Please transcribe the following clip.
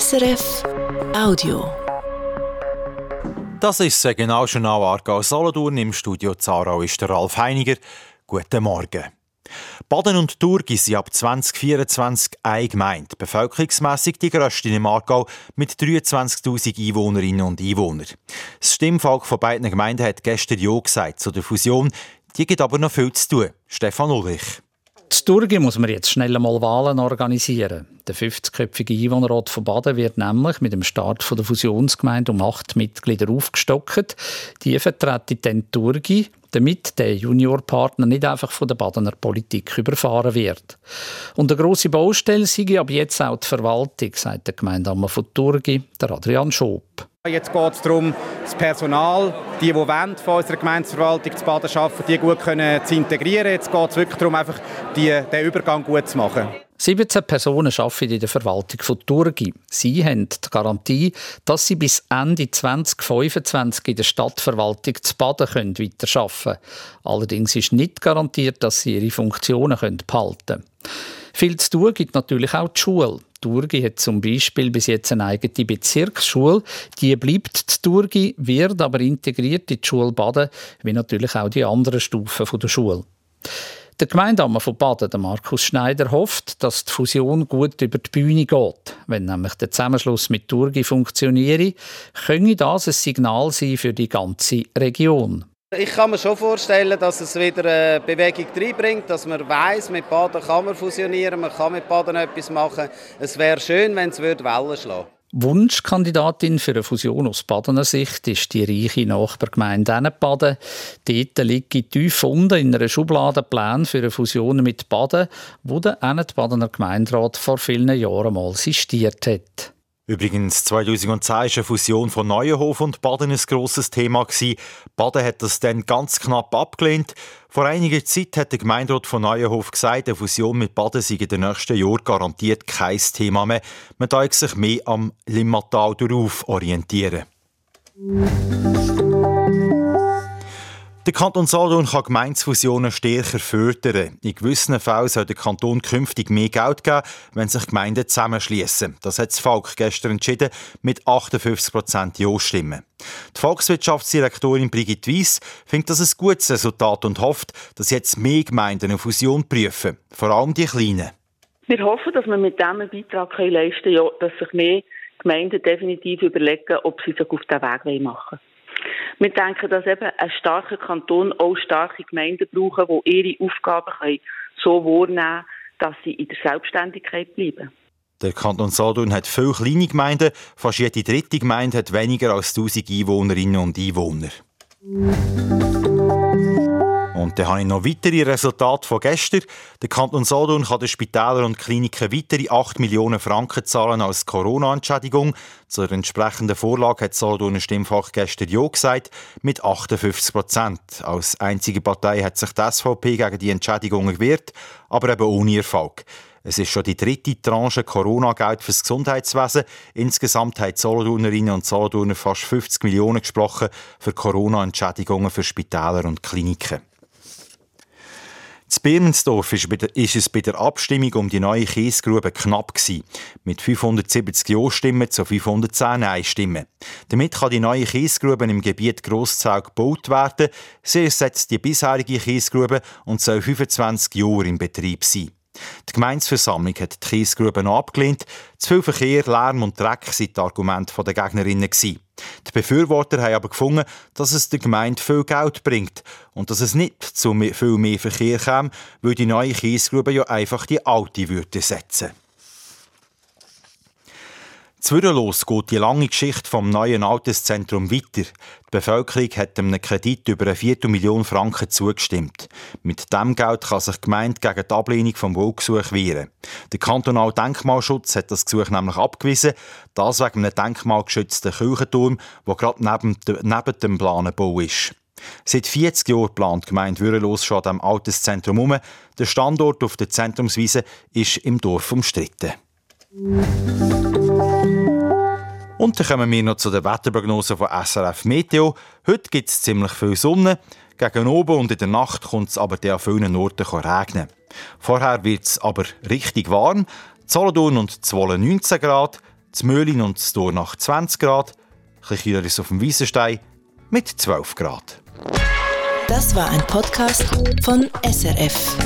SRF Audio. Das ist das genau schon Aargau Solothurn. Im Studio Zarau ist der Ralf Heiniger. Guten Morgen. Baden und Thurgau sind ab 2024 eine Gemeinde, bevölkerungsmässig die grösste im Aargau mit 23.000 Einwohnerinnen und Einwohnern. Das Stimmvolk von beiden Gemeinden hat gestern Ja gesagt zu der Fusion. Die gibt aber noch viel zu tun. Stefan Ulrich. In Durgi muss man jetzt schnell einmal Wahlen organisieren. Der 50-köpfige Einwohnerrat von Baden wird nämlich mit dem Start der Fusionsgemeinde um acht Mitglieder aufgestockt. Die vertreten dann Durgi, damit der Juniorpartner nicht einfach von der Badener Politik überfahren wird. Und eine grosse Baustelle sei ab jetzt auch die Verwaltung, sagt der Gemeindeammer von Durgi, der Adrian Schob. Jetzt geht es darum, das Personal, die, die von unserer Gemeindeverwaltung zu Baden arbeiten, die gut können, zu integrieren. Jetzt geht es wirklich darum, einfach die, den Übergang gut zu machen. 17 Personen arbeiten in der Verwaltung von Turgi. Sie haben die Garantie, dass sie bis Ende 2025 in der Stadtverwaltung zu Baden weiterarbeiten können. Allerdings ist nicht garantiert, dass sie ihre Funktionen behalten können. Viel zu tun gibt natürlich auch die Schule. Turgi hat zum Beispiel bis jetzt eine eigene Bezirksschule. Die bleibt zu Turgi, wird aber integriert in die Schule Baden, wie natürlich auch die anderen Stufen der Schule. Der Gemeindeammer von Baden, der Markus Schneider, hofft, dass die Fusion gut über die Bühne geht. Wenn nämlich der Zusammenschluss mit Turgi funktioniere, könne das ein Signal sein für die ganze Region. Ich kann mir schon vorstellen, dass es wieder eine Bewegung reinbringt, dass man weiß, mit Baden kann man fusionieren, man kann mit Baden etwas machen. Es wäre schön, wenn es Wellen schlagen würde. Wunschkandidatin für eine Fusion aus Badener Sicht ist die reiche Nachbargemeinde Baden. Dort liegen tief unten in einer Schublade Pläne für eine Fusion mit Baden, wo der Badener Gemeinderat vor vielen Jahren mal sistiert hat. Übrigens, 2010 war eine Fusion von Neuenhof und Baden ein grosses Thema. Baden hat das dann ganz knapp abgelehnt. Vor einiger Zeit hat der Gemeinderat von Neuenhof gesagt, eine Fusion mit Baden sei in den nächsten Jahren garantiert kein Thema mehr. Man darf sich mehr am Limmatal darauf orientieren. Der Kanton Solothurn kann Gemeinsfusionen stärker fördern. In gewissen Fällen soll der Kanton künftig mehr Geld geben, wenn sich Gemeinden zusammenschließen. Das hat das Volk gestern entschieden mit 58 Prozent Ja-Stimmen. Die Volkswirtschaftsdirektorin Brigitte Weiss findet das ein gutes Resultat und hofft, dass jetzt mehr Gemeinden eine Fusion prüfen, vor allem die kleinen. Wir hoffen, dass wir mit diesem Beitrag leisten können, dass sich mehr Gemeinden definitiv überlegen, ob sie sich auf diesen Weg machen wollen. Wir denken, dass eben ein starker Kanton auch starke Gemeinden brauchen, die ihre Aufgaben können so wahrnehmen dass sie in der Selbstständigkeit bleiben. Der Kanton Solothurn hat viele kleine Gemeinden. Fast jede dritte Gemeinde hat weniger als 1000 Einwohnerinnen und Einwohner. Und dann habe ich noch weitere Resultate von gestern. Der Kanton Solothurn kann den Spitälern und Kliniken weitere 8 Millionen Franken zahlen als Corona-Entschädigung. Zur entsprechenden Vorlage hat Solothurner Stimmfach gestern Ja gesagt, mit 58 Prozent. Als einzige Partei hat sich die SVP gegen die Entschädigung gewehrt, aber eben ohne Erfolg. Es ist schon die dritte Tranche Corona-Geld fürs Gesundheitswesen. Insgesamt haben Solothurnerinnen und Solothurner fast 50 Millionen gesprochen für Corona-Entschädigungen für Spitäler und Kliniken. Birmensdorf ist es bei der Abstimmung um die neue Kiesgrube knapp gewesen, mit 570 Ja-Stimmen zu 510 Nein-Stimmen. Damit kann die neue Kiesgrube im Gebiet Grosszau gebaut werden. Sie ersetzt die bisherige Kiesgrube und soll 25 Jahre in Betrieb sein. Die Gemeinsversammlung hat die Kiesgrube noch abgelehnt. Zu viel Verkehr, Lärm und Dreck sind die Argumente der Gegnerinnen. Die Befürworter haben aber gefunden, dass es der Gemeinde viel Geld bringt und dass es nicht zu viel mehr Verkehr käme, weil die neue Kiesgrube ja einfach die alte würde setzen. Zwürrelos geht die lange Geschichte vom neuen Alterszentrum weiter. Die Bevölkerung hat einem Kredit über eine Viertelmillion Franken zugestimmt. Mit dem Geld kann sich die Gemeinde gegen die Ablehnung vom Baugesuch wehren. Der kantonale Denkmalschutz hat das Gesuch nämlich abgewiesen, das wegen einem denkmalgeschützten Kirchenturm, der gerade neben, neben dem Planenbau ist. Seit 40 Jahren plant die Gemeinde Würelos schon an diesem Alterszentrum um. Der Standort auf der Zentrumswiese ist im Dorf umstritten. Und dann kommen wir noch zu der Wetterprognose von SRF Meteo. Heute gibt es ziemlich viel Sonne. Gegen oben und in der Nacht kommt es aber an vielen Orten regnen. Vorher wird es aber richtig warm. Solothurn und Zwolle 19 Grad, z Möhlin und Dornach 20 Grad, kühler ist auf dem Wiesenstein mit 12 Grad. Das war ein Podcast von SRF.